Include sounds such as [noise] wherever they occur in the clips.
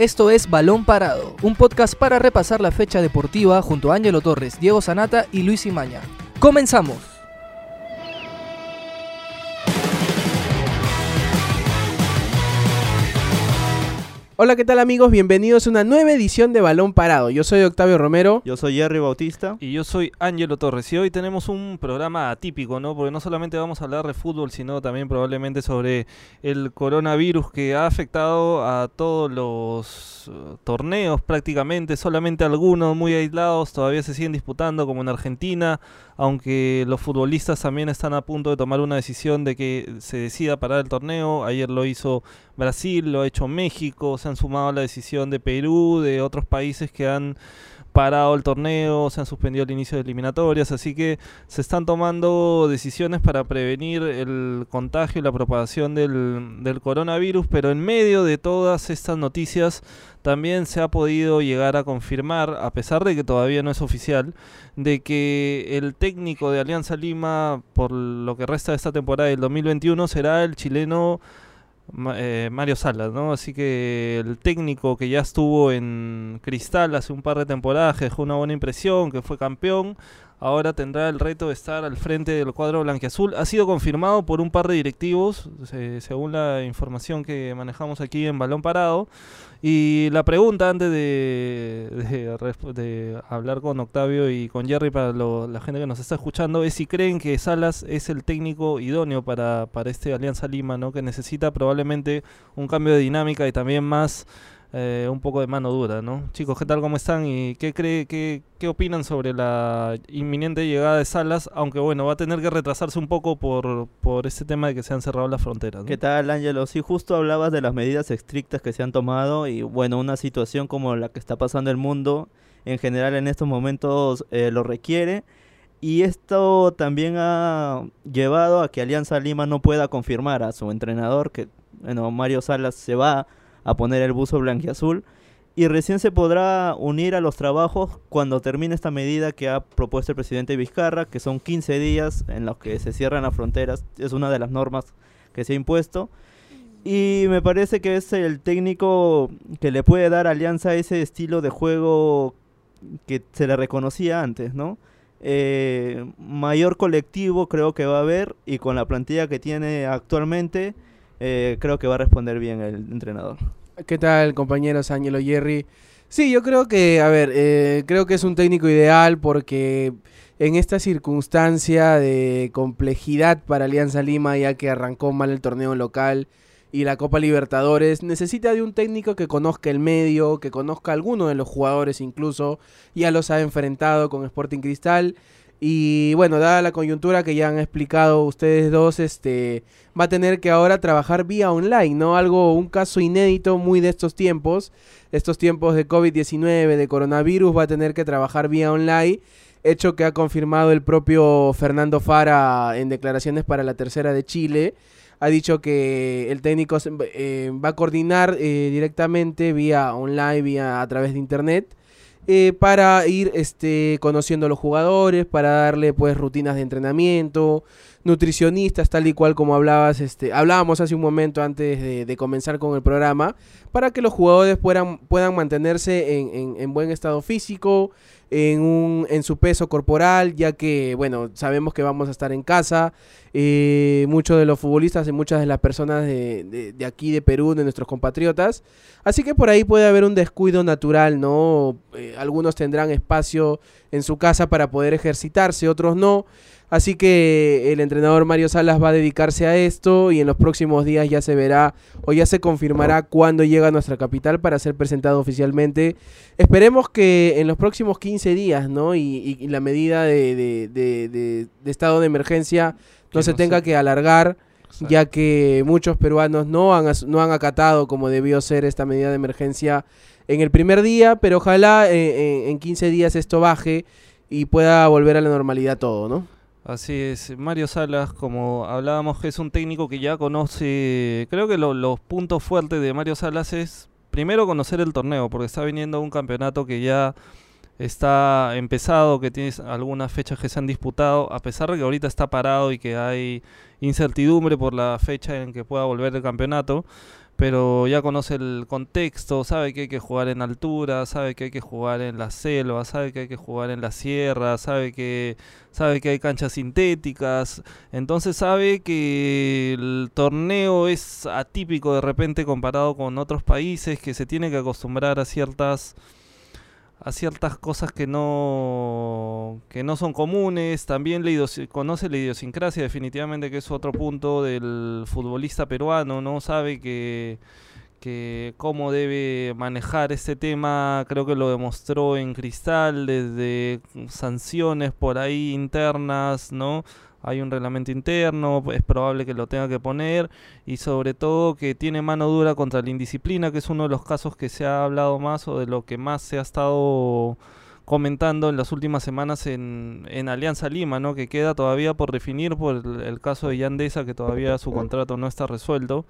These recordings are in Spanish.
Esto es Balón Parado, un podcast para repasar la fecha deportiva junto a Ángelo Torres, Diego Sanata y Luis Imaña. ¡Comenzamos! Hola, ¿qué tal amigos? Bienvenidos a una nueva edición de Balón Parado. Yo soy Octavio Romero. Yo soy Jerry Bautista. Y yo soy Ángelo Torres. Y hoy tenemos un programa atípico, ¿no? Porque no solamente vamos a hablar de fútbol, sino también probablemente sobre el coronavirus que ha afectado a todos los uh, torneos prácticamente. Solamente algunos muy aislados todavía se siguen disputando, como en Argentina. Aunque los futbolistas también están a punto de tomar una decisión de que se decida parar el torneo. Ayer lo hizo Brasil, lo ha hecho México, se han sumado a la decisión de Perú, de otros países que han parado el torneo, se han suspendido el inicio de eliminatorias, así que se están tomando decisiones para prevenir el contagio y la propagación del, del, coronavirus, pero en medio de todas estas noticias también se ha podido llegar a confirmar, a pesar de que todavía no es oficial, de que el técnico de Alianza Lima, por lo que resta de esta temporada del 2021, será el chileno eh, Mario Salas, ¿no? Así que el técnico que ya estuvo en Cristal hace un par de temporadas, dejó una buena impresión, que fue campeón, ahora tendrá el reto de estar al frente del cuadro blanquiazul. Ha sido confirmado por un par de directivos, según la información que manejamos aquí en Balón Parado. Y la pregunta antes de, de, hablar con Octavio y con Jerry para la gente que nos está escuchando es si creen que Salas es el técnico idóneo para, para este Alianza Lima, ¿no? que necesita probablemente un cambio de dinámica y también más eh, un poco de mano dura, ¿no? Chicos, ¿qué tal? ¿Cómo están? ¿Y qué, cree, qué, qué opinan sobre la inminente llegada de Salas? Aunque bueno, va a tener que retrasarse un poco por, por este tema de que se han cerrado las fronteras. ¿Qué tal, Ángelo? Sí, justo hablabas de las medidas estrictas que se han tomado y bueno, una situación como la que está pasando el mundo en general en estos momentos eh, lo requiere. Y esto también ha llevado a que Alianza Lima no pueda confirmar a su entrenador, que bueno, Mario Salas se va a poner el buzo blanquiazul y recién se podrá unir a los trabajos cuando termine esta medida que ha propuesto el presidente Vizcarra, que son 15 días en los que se cierran las fronteras, es una de las normas que se ha impuesto. Y me parece que es el técnico que le puede dar Alianza ese estilo de juego que se le reconocía antes, ¿no? Eh, mayor colectivo creo que va a haber y con la plantilla que tiene actualmente eh, creo que va a responder bien el entrenador. ¿Qué tal, compañeros Ángelo Jerry? Sí, yo creo que, a ver, eh, creo que es un técnico ideal porque en esta circunstancia de complejidad para Alianza Lima, ya que arrancó mal el torneo local y la Copa Libertadores, necesita de un técnico que conozca el medio, que conozca a alguno de los jugadores incluso, ya los ha enfrentado con Sporting Cristal y bueno, dada la coyuntura que ya han explicado ustedes dos, este va a tener que ahora trabajar vía online, ¿no? Algo, un caso inédito muy de estos tiempos, estos tiempos de COVID-19, de coronavirus, va a tener que trabajar vía online, hecho que ha confirmado el propio Fernando Fara en declaraciones para la tercera de Chile. Ha dicho que el técnico eh, va a coordinar eh, directamente vía online, vía a través de internet eh, para ir este, conociendo a los jugadores, para darle pues rutinas de entrenamiento, nutricionistas, tal y cual como hablabas, este, hablábamos hace un momento antes de, comenzar con el programa, para que los jugadores puedan, puedan mantenerse en, buen estado físico, en, un, en su peso corporal, ya que, bueno, sabemos que vamos a estar en casa, eh, muchos de los futbolistas y muchas de las personas de, de, aquí de Perú, de nuestros compatriotas. Así que por ahí puede haber un descuido natural, ¿no? Eh, algunos tendrán espacio en su casa para poder ejercitarse, otros no. Así que el entrenador Mario Salas va a dedicarse a esto y en los próximos días ya se verá o ya se confirmará cuándo llega a nuestra capital para ser presentado oficialmente. Esperemos que en los próximos 15 días, ¿no? Y, la medida de, de, estado de emergencia no se tenga que alargar, ya que muchos peruanos no han, no han acatado como debió ser esta medida de emergencia en el primer día, pero ojalá eh, en 15 días esto baje y pueda volver a la normalidad todo, ¿no? Así es, Mario Salas, como hablábamos, es un técnico que ya conoce, creo que los puntos fuertes de Mario Salas es primero conocer el torneo, porque está viniendo un campeonato que ya está empezado, que tiene algunas fechas que se han disputado, a pesar de que ahorita está parado y que hay incertidumbre por la fecha en que pueda volver el campeonato pero ya conoce el contexto, sabe que hay que jugar en altura, sabe que hay que jugar en la selva, sabe que hay que jugar en la sierra, sabe que sabe que hay canchas sintéticas, entonces sabe que el torneo es atípico de repente comparado con otros países que se tiene que acostumbrar a ciertas a ciertas cosas que no que no son comunes. También le conoce la idiosincrasia definitivamente que es otro punto del futbolista peruano no sabe que que cómo debe manejar este tema. Creo que lo demostró en Cristal desde sanciones por ahí internas no hay un reglamento interno, es probable que lo tenga que poner y sobre todo que tiene mano dura contra la indisciplina, que es uno de los casos que se ha hablado más o de lo que más se ha estado comentando en las últimas semanas en, en Alianza Lima, ¿no? que queda todavía por definir por el, caso de Yandesa, que todavía su contrato no está resuelto.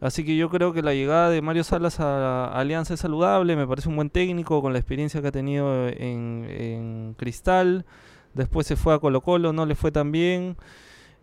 Así que yo creo que la llegada de Mario Salas a, Alianza es saludable, me parece un buen técnico con la experiencia que ha tenido en, en Cristal después se fue a Colo Colo, no le fue tan bien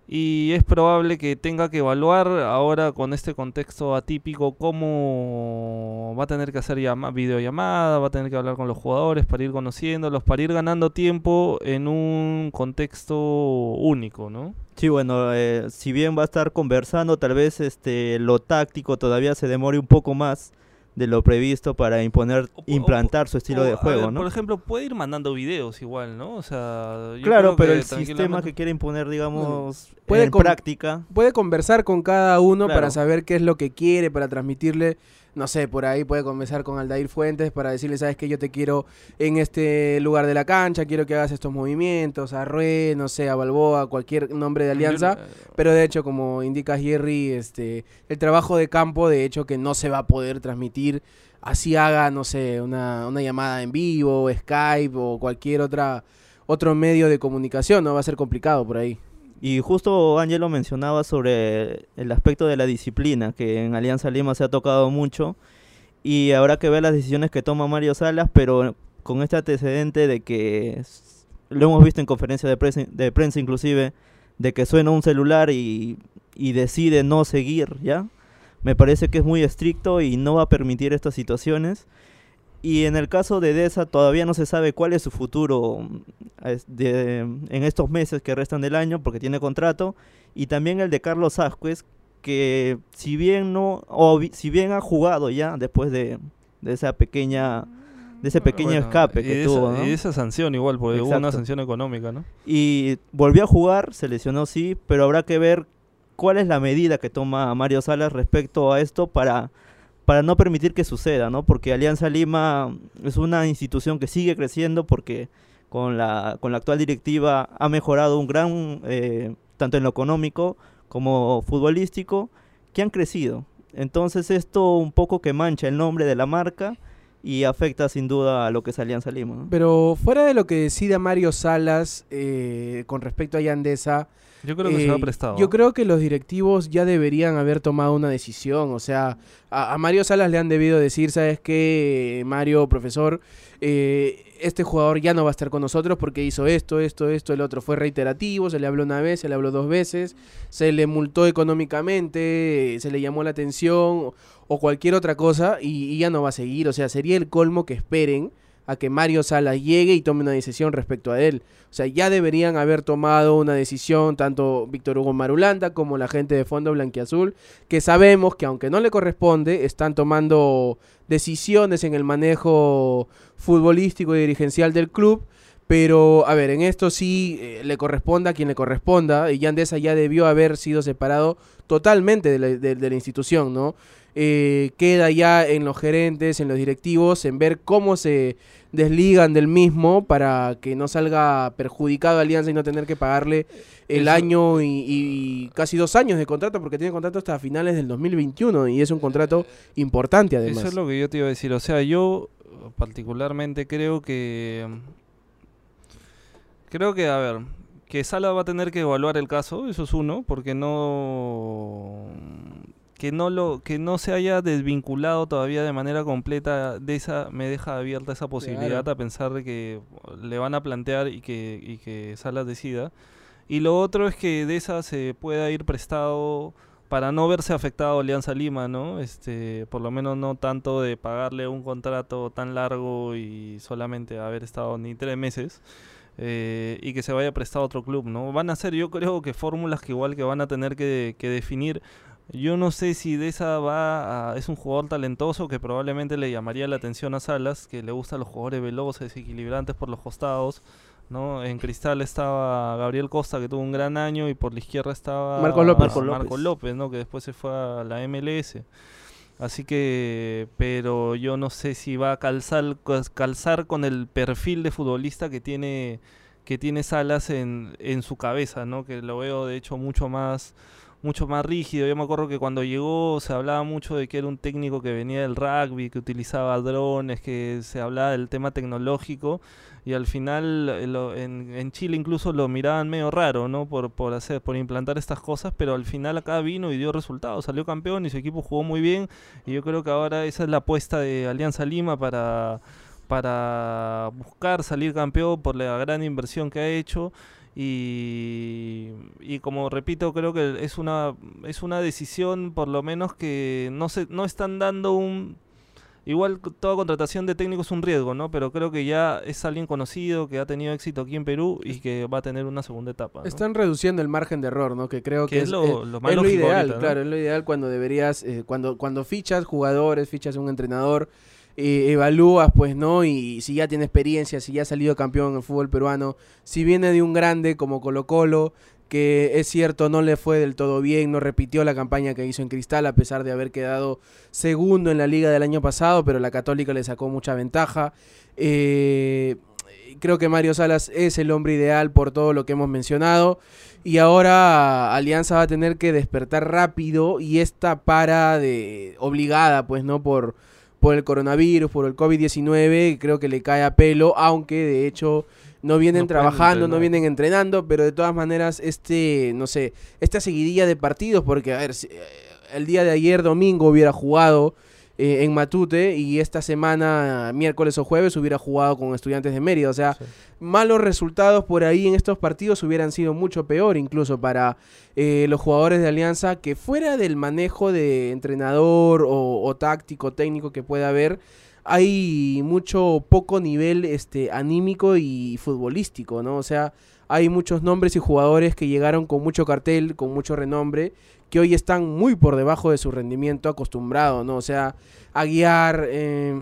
y es probable que tenga que evaluar ahora con este contexto atípico cómo va a tener que hacer llama, videollamada, va a tener que hablar con los jugadores para ir conociéndolos, para ir ganando tiempo en un contexto único, ¿no? Sí, bueno, eh, si bien va a estar conversando, tal vez este lo táctico todavía se demore un poco más de lo previsto para imponer, implantar su estilo de juego, ¿no? Por ejemplo, puede ir mandando videos igual, ¿no? O sea, claro, pero el sistema que quiere imponer, digamos, puede en práctica. Puede conversar con cada uno para saber qué es lo que quiere, para transmitirle no sé, por ahí puede conversar con Aldair Fuentes para decirle, sabes que yo te quiero en este lugar de la cancha, quiero que hagas estos movimientos, a Rue, no sé, a Balboa, cualquier nombre de alianza, pero de hecho, como indica Jerry, este, el trabajo de campo, de hecho, que no se va a poder transmitir, así haga, no sé, una, una llamada en vivo, Skype o cualquier otra otro medio de comunicación, no va a ser complicado por ahí. Y justo Ángelo mencionaba sobre el aspecto de la disciplina, que en Alianza Lima se ha tocado mucho. Y habrá que ver las decisiones que toma Mario Salas, pero con este antecedente de que lo hemos visto en conferencias de prensa, de prensa inclusive, de que suena un celular y, y decide no seguir, ¿ya? Me parece que es muy estricto y no va a permitir estas situaciones. Y en el caso de Deza todavía no se sabe cuál es su futuro mm, en estos meses que restan del año porque tiene contrato. Y también el de Carlos Asquez, que si bien no, o si bien ha jugado ya después de, esa pequeña de ese pequeño escape que tuvo. Y esa sanción igual, porque hubo una sanción económica, ¿no? Y volvió a jugar, se lesionó sí, pero habrá que ver cuál es la medida que toma Mario Salas respecto a esto para para no permitir que suceda, ¿no? Porque Alianza Lima es una institución que sigue creciendo porque con la, con la actual directiva ha mejorado un gran, eh, tanto en lo económico como futbolístico, que han crecido. Entonces esto un poco que mancha el nombre de la marca y afecta sin duda a lo que es Alianza Lima. Pero fuera de lo que decida Mario Salas eh, con respecto a Yandesa, yo creo que se ha prestado. Yo creo que los directivos ya deberían haber tomado una decisión. O sea, a, Mario Salas le han debido decir, ¿sabes qué, Mario, profesor? Eh, este jugador ya no va a estar con nosotros porque hizo esto, esto, esto, el otro. Fue reiterativo, se le habló una vez, se le habló dos veces, se le multó económicamente, se le llamó la atención o cualquier otra cosa y ya no va a seguir. O sea, sería el colmo que esperen a que Mario Salas llegue y tome una decisión respecto a él. O sea, ya deberían haber tomado una decisión tanto Víctor Hugo Marulanda como la gente de Fondo Blanquiazul, que sabemos que aunque no le corresponde, están tomando decisiones en el manejo futbolístico y dirigencial del club. Pero, a ver, en esto sí eh, le corresponda a quien le corresponda. Y Yandesa ya debió haber sido separado totalmente de la institución, ¿no? Eh, queda ya en los gerentes, en los directivos, en ver cómo se desligan del mismo para que no salga perjudicado Alianza y no tener que pagarle el año y, casi dos años de contrato, porque tiene contrato hasta finales del 2021 y es un contrato importante además. Eso es lo que yo te iba a decir, o sea, yo particularmente creo que... Creo que, a ver, que Sala va a tener que evaluar el caso, eso es uno, porque no que no lo que no se haya desvinculado todavía de manera completa de esa me deja abierta esa posibilidad a pensar de que le van a plantear y que y que Salas decida y lo otro es que de esa se pueda ir prestado para no verse afectado Alianza Lima, ¿no? Este, por lo menos no tanto de pagarle un contrato tan largo y solamente haber estado ni tres meses. eh, y que se vaya prestado a otro club, ¿no? Van a ser, yo creo que fórmulas que igual que van a tener que, que definir. Yo no sé si de esa va a, es un jugador talentoso que probablemente le llamaría la atención a Salas, que le gustan los jugadores veloces, equilibrantes por los costados. ¿no? En Cristal estaba Gabriel Costa, que tuvo un gran año, y por la izquierda estaba Marco López. Marco Marco López. López, ¿no? que después se fue a la MLS. Así que, pero yo no sé si va a calzar, calzar con el perfil de futbolista que tiene, que tiene Salas en, en su cabeza, ¿no? Que lo veo de hecho mucho más, mucho más rígido. Yo me acuerdo que cuando llegó se hablaba mucho de que era un técnico que venía del rugby, que utilizaba drones, que se hablaba del tema tecnológico y al final eh, lo- en, en Chile incluso lo miraban medio raro, ¿no? Por, por hacer, por implantar estas cosas, pero al final acá vino y dio resultados, salió campeón y su equipo jugó muy bien y yo creo que ahora esa es la apuesta de Alianza Lima para para buscar salir campeón por la gran inversión que ha hecho y, y como repito creo que es una es una decisión por lo menos que no se no están dando un igual toda contratación de técnico es un riesgo no pero creo que ya es alguien conocido que ha tenido éxito aquí en Perú y que va a tener una segunda etapa ¿no? Están reduciendo el margen de error, ¿no? Que creo Que que, es lo- eh, lo más es lo lógico ideal, ahorita, ¿no? claro, es lo ideal cuando deberías, eh, cuando, cuando fichas jugadores, fichas un entrenador, eh, evalúas, pues, ¿no? Y si ya tiene experiencia, si ya ha salido campeón en el fútbol peruano, si viene de un grande como Colo Colo, que es cierto, no le fue del todo bien, no repitió la campaña que hizo en Cristal, a pesar de haber quedado segundo en la liga del año pasado, pero la Católica le sacó mucha ventaja. Eh, creo que Mario Salas es el hombre ideal por todo lo que hemos mencionado. Y ahora Alianza va a tener que despertar rápido y esta para de obligada, pues, ¿no? Por, por el coronavirus, por el COVID-19, creo que le cae a pelo, aunque de hecho no vienen No trabajando, no vienen entrenando, pero de todas maneras, este, no sé, esta seguidilla de partidos, porque, a ver, si, eh, el día de ayer, domingo, hubiera jugado eh, en Matute y esta semana, miércoles o jueves, hubiera jugado con estudiantes de Mérida. O sea, Sí. malos resultados por ahí en estos partidos hubieran sido mucho peor incluso para eh, los jugadores de Alianza que fuera del manejo de entrenador o, o táctico, técnico que pueda haber, hay mucho poco nivel este anímico y futbolístico, ¿no? O sea, hay muchos nombres y jugadores que llegaron con mucho cartel, con mucho renombre, que hoy están muy por debajo de su rendimiento acostumbrado, ¿no? O sea, Aguiar, eh,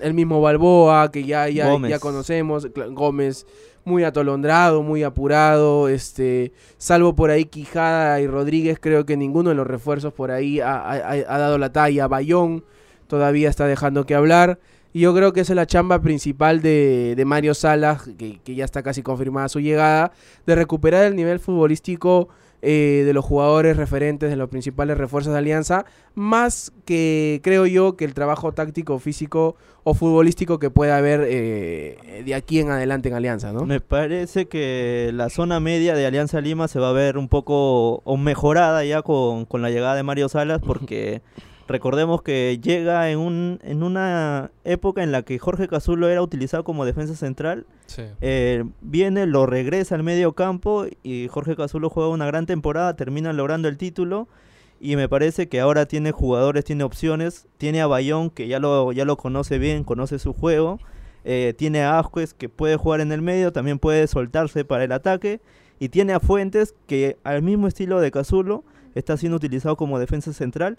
el mismo Balboa, que ya, ya, ya conocemos, Gómez, muy atolondrado, muy apurado, este, salvo por ahí Quijada y Rodríguez, creo que ninguno de los refuerzos por ahí ha, ha- ha dado la talla. Bayón todavía está dejando que hablar. Y yo creo que esa es la chamba principal de, de Mario Salas, que, que ya está casi confirmada su llegada, de recuperar el nivel futbolístico eh, de los jugadores referentes, de los principales refuerzos de Alianza, más que creo yo que el trabajo táctico, físico o futbolístico que pueda haber eh, de aquí en adelante en Alianza, ¿no? Me parece que la zona media de Alianza Lima se va a ver un poco o mejorada ya con, con la llegada de Mario Salas porque [laughs] recordemos que llega en, un, en una época en la que Jorge Cazulo era utilizado como defensa central. Sí. eh, viene, lo regresa al medio campo y Jorge Cazulo juega una gran temporada, termina logrando el título. Y me parece que ahora tiene jugadores, tiene opciones. Tiene a Bayón, que ya lo, ya lo conoce bien, conoce su juego. Eh, tiene a Asquez, que puede jugar en el medio, también puede soltarse para el ataque. Y tiene a Fuentes, que al mismo estilo de Cazulo, está siendo utilizado como defensa central.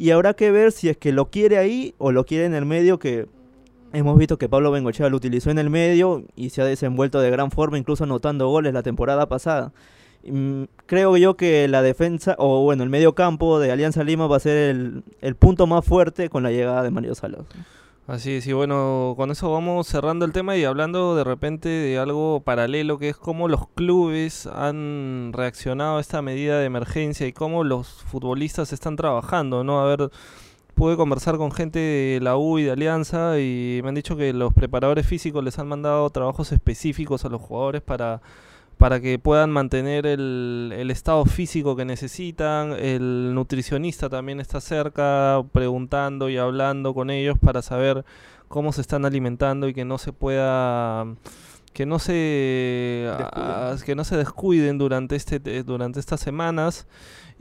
Y habrá que ver si es que lo quiere ahí o lo quiere en el medio, que hemos visto que Pablo Bengochea lo utilizó en el medio y se ha desenvuelto de gran forma, incluso anotando goles la temporada pasada. Mm, creo yo que la defensa, o bueno, el medio campo de Alianza Lima va a ser el, el punto más fuerte con la llegada de Mario Salas. Así es, y bueno, con eso vamos cerrando el tema y hablando de repente de algo paralelo, que es cómo los clubes han reaccionado a esta medida de emergencia y cómo los futbolistas están trabajando, ¿no? A ver, pude conversar con gente de la U y de Alianza y me han dicho que los preparadores físicos les han mandado trabajos específicos a los jugadores para para que puedan mantener el, el estado físico que necesitan. El nutricionista también está cerca preguntando y hablando con ellos para saber cómo se están alimentando y que no se pueda que no se a- que no se descuiden durante este te- durante estas semanas.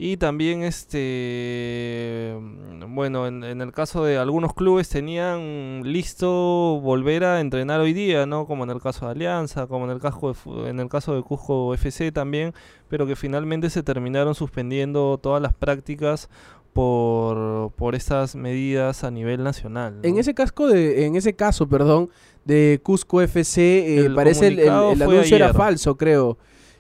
Y también este bueno en, en el caso de algunos clubes tenían listo volver a entrenar hoy día no como en el caso de Alianza como en el caso de, en el caso de Cusco FC también pero que finalmente se terminaron suspendiendo todas las prácticas por, por estas medidas a nivel nacional ¿no? En ese casco de, en ese caso, perdón, de Cusco FC, eh, El parece el, el- anuncio era falso, creo.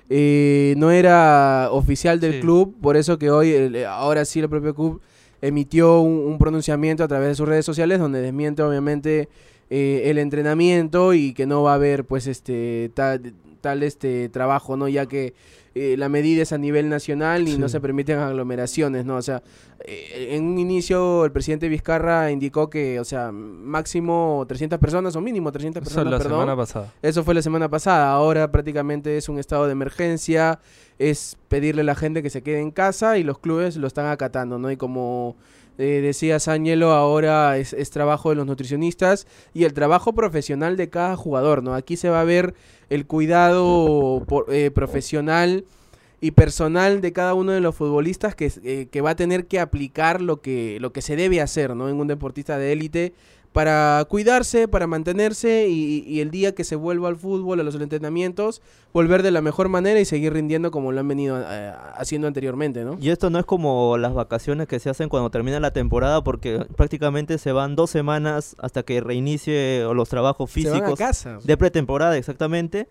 Eh, no era oficial del Sí. club, por eso que hoy, el- ahora sí, el propio club emitió un, un pronunciamiento a través de sus redes sociales donde desmiente obviamente eh, el entrenamiento y que no va a haber pues este tal, tal este trabajo, ¿no? Ya que eh, la medida es a nivel nacional y no se permiten aglomeraciones, ¿no? O sea, eh, en un inicio el presidente Vizcarra indicó que, o sea, máximo 300 personas o mínimo 300 Eso personas, la perdón. semana pasada Eso fue la semana pasada. Ahora prácticamente es un estado de emergencia. Es pedirle a la gente que se quede en casa y los clubes lo están acatando, ¿no? Y como eh, decía Sáñelo, ahora es, es trabajo de los nutricionistas y el trabajo profesional de cada jugador, ¿no? Aquí se va a ver el cuidado por- eh, profesional y personal de cada uno de los futbolistas que, eh, que va a tener que aplicar lo que, lo que se debe hacer, ¿no? En un deportista de élite para cuidarse, para mantenerse y, y el día que se vuelva al fútbol, a los entrenamientos, volver de la mejor manera y seguir rindiendo como lo han venido eh, haciendo anteriormente, ¿no? Y esto no es como las vacaciones que se hacen cuando termina la temporada, porque prácticamente se van dos semanas hasta que reinicie los trabajos Se van a físicos casa. de pretemporada, exactamente.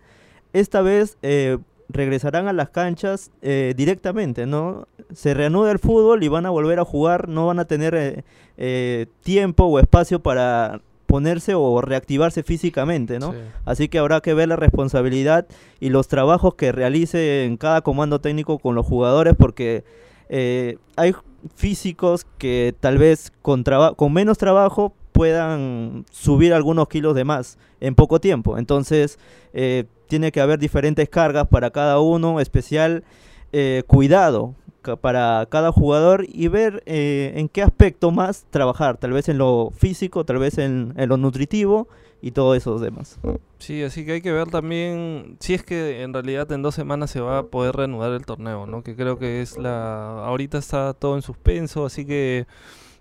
Esta vez eh, regresarán a las canchas eh, directamente, ¿no? Se reanuda el fútbol y van a volver a jugar, no van a tener eh, eh, tiempo o espacio para ponerse o reactivarse físicamente, ¿no? Sí. Así que habrá que ver la responsabilidad y los trabajos que realice en cada comando técnico con los jugadores porque eh, hay físicos que tal vez con, con menos trabajo puedan subir algunos kilos de más en poco tiempo. Entonces eh, tiene que haber diferentes cargas para cada uno, especial eh, cuidado para cada jugador y ver eh, en qué aspecto más trabajar, tal vez en lo físico, tal vez en, en lo nutritivo y todo eso demás. Sí, así que hay que ver también si es que en realidad en dos semanas se va a poder reanudar el torneo, ¿no? Que creo que es la... Ahorita está todo en suspenso, así que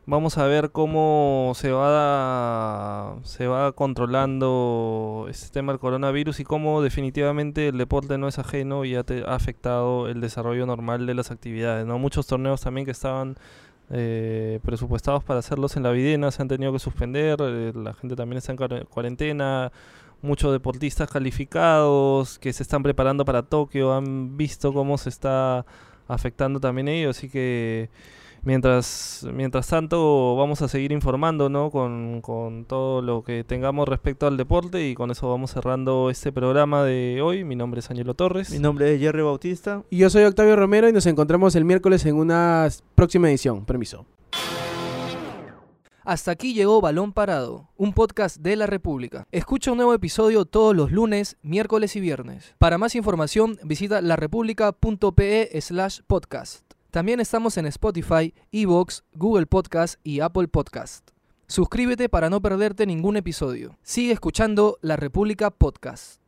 vamos a ver cómo se va se va controlando este tema del coronavirus y cómo definitivamente el deporte no es ajeno y ha, te- ha afectado el desarrollo normal de las actividades, ¿no? Muchos torneos también que estaban eh, presupuestados para hacerlos en la videna se han tenido que suspender, eh, la gente también está en cuare- cuarentena, muchos deportistas calificados que se están preparando para Tokio han visto cómo se está afectando también ellos, así que mientras mientras tanto vamos a seguir informando ¿no? con, con todo lo que tengamos respecto al deporte y con eso vamos cerrando este programa de hoy. Mi nombre es Ángelo Torres. Mi nombre es Jerry Bautista. Y yo soy Octavio Romero y nos encontramos el miércoles en una próxima edición. Permiso. Hasta aquí llegó Balón Parado, un podcast de la República. Escucha un nuevo episodio todos los lunes, miércoles y viernes. Para más información, visita larepublica.pe slash podcast. También estamos en Spotify, Evox, Google Podcast y Apple Podcast. Suscríbete para no perderte ningún episodio. Sigue escuchando La República Podcast.